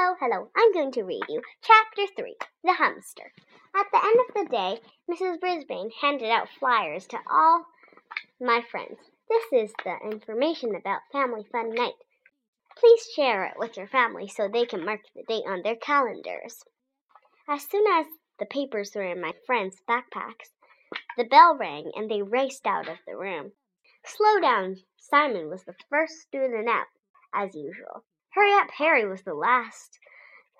Hello, hello. I'm going to read you Chapter 3 The Hamster. At the end of the day, Mrs. Brisbane handed out flyers to all my friends. This is the information about Family Fun Night. Please share it with your family so they can mark the date on their calendars. As soon as the papers were in my friends' backpacks, the bell rang and they raced out of the room. Slow down. Simon was the first student out, as usual. Hurry up, Harry was the last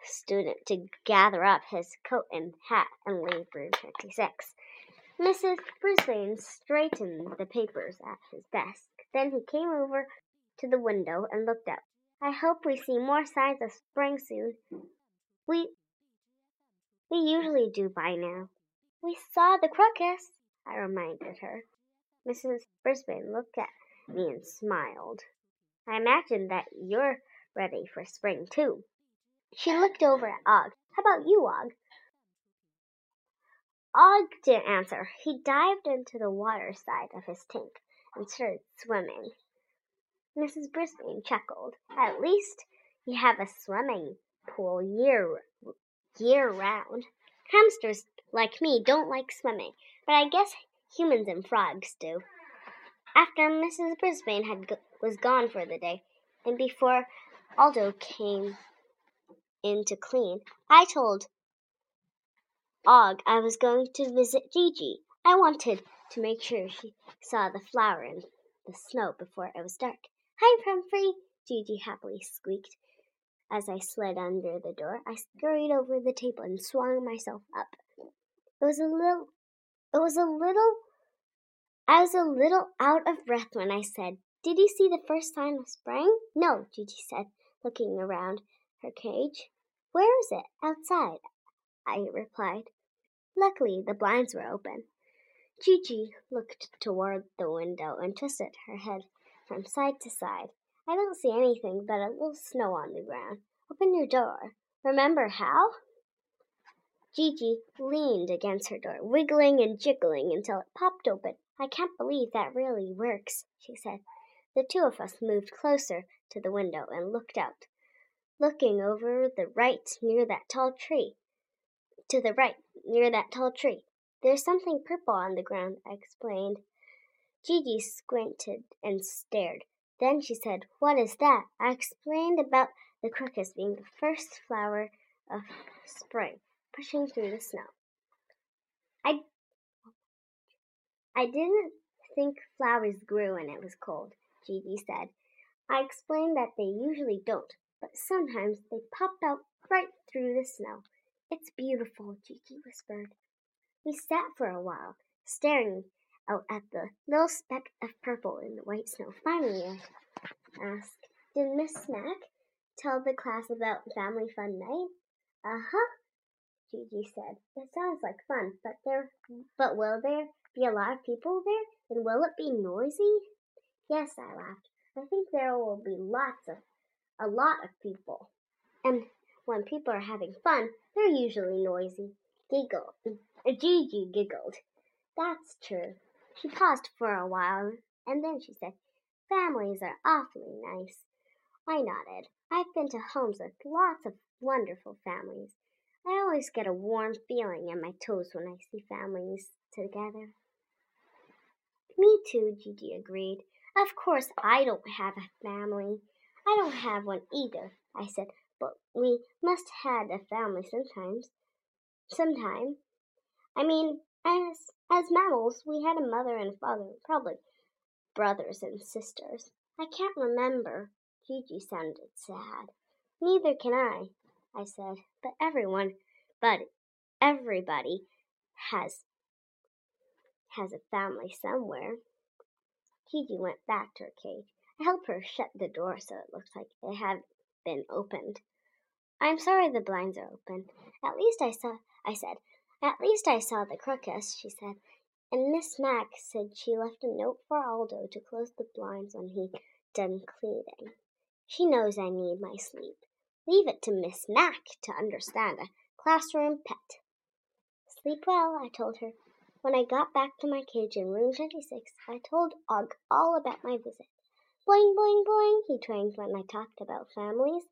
student to gather up his coat and hat and leave room 56. Mrs. Brisbane straightened the papers at his desk. Then he came over to the window and looked out. I hope we see more signs of spring soon. We we usually do by now. We saw the crocus, I reminded her. Mrs. Brisbane looked at me and smiled. I imagine that you're ready for spring too. She looked over at Og. How about you, Og? Og didn't answer. He dived into the water side of his tank and started swimming. Mrs. Brisbane chuckled. At least you have a swimming pool year year round. Hamsters like me don't like swimming, but I guess humans and frogs do. After Mrs. Brisbane had was gone for the day, and before Aldo came in to clean, I told Og I was going to visit Gigi. I wanted to make sure she saw the flower in the snow before it was dark. Hi, Humphrey, Gigi happily squeaked. As I slid under the door, I scurried over the table and swung myself up. It was a little, it was a little, I was a little out of breath when I said, Did you see the first sign of spring? No, Gigi said, looking around her cage. Where is it? Outside, I replied. Luckily, the blinds were open. Gigi looked toward the window and twisted her head from side to side. I don't see anything but a little snow on the ground. Open your door. Remember how? Gigi leaned against her door, wiggling and jiggling until it popped open. I can't believe that really works, she said. The two of us moved closer to the window and looked out, looking over the right near that tall tree. To the right, near that tall tree. There's something purple on the ground, I explained. Gigi squinted and stared. Then she said, What is that? I explained about the crocus being the first flower of spring, pushing through the snow. I, I didn't think flowers grew when it was cold, Gigi said. I explained that they usually don't, but sometimes they pop out right through the snow. It's beautiful, Gigi whispered. We sat for a while, staring out at the little speck of purple in the white snow. Finally, I asked, Did Miss Mac tell the class about Family Fun Night? Uh huh, Gigi said. It sounds like fun, but there, but will there be a lot of people there? And will it be noisy? Yes, I laughed. I think there will be lots of, a lot of people. And when people are having fun, they're usually noisy. Giggle. Gigi giggled. That's true. She paused for a while, and then she said, Families are awfully nice. I nodded. I've been to homes with lots of wonderful families. I always get a warm feeling in my toes when I see families together. Me too, Gigi agreed. Of course, I don't have a family. I don't have one either, I said, but we must have a family sometimes. Sometime. I mean, as as mammals, we had a mother and father, probably brothers and sisters. I can't remember. Gigi sounded sad. Neither can I, I said. But everyone, but everybody has has a family somewhere. Gigi went back to her cage. I helped her shut the door so it looked like it had been opened. I'm sorry the blinds are open. At least I saw I said, at least I saw the crocus, she said, and Miss Mac said she left a note for Aldo to close the blinds when he done cleaning. She knows I need my sleep. Leave it to Miss Mac to understand a classroom pet. Sleep well, I told her. When I got back to my cage in room 26, I told Og all about my visit. Boing, boing, boing, he twanged when I talked about families.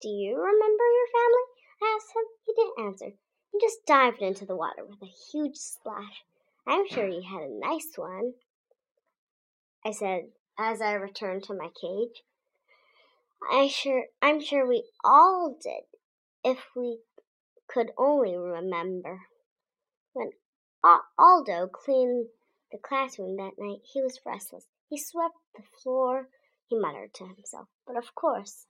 Do you remember your family? I asked him. He didn't answer. He just dived into the water with a huge splash. I'm sure you had a nice one, I said as I returned to my cage. I sure I'm sure we all did if we could only remember. When Aldo cleaned the classroom that night, he was restless. He swept the floor, he muttered to himself. But of course,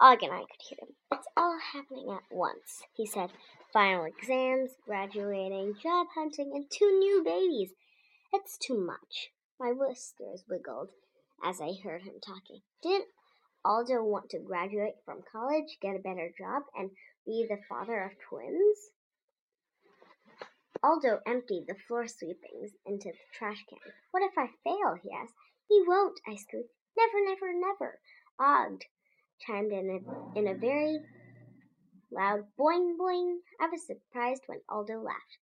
Og and I could hear him. It's all happening at once, he said. Final exams, graduating, job hunting, and two new babies. It's too much. My whiskers wiggled as I heard him talking. Didn't Aldo want to graduate from college, get a better job, and be the father of twins? Aldo emptied the floor sweepings into the trash can. What if I fail? he asked. He won't, I squeaked. Never, never, never. Og chimed in a, in a very loud boing boing. I was surprised when Aldo laughed.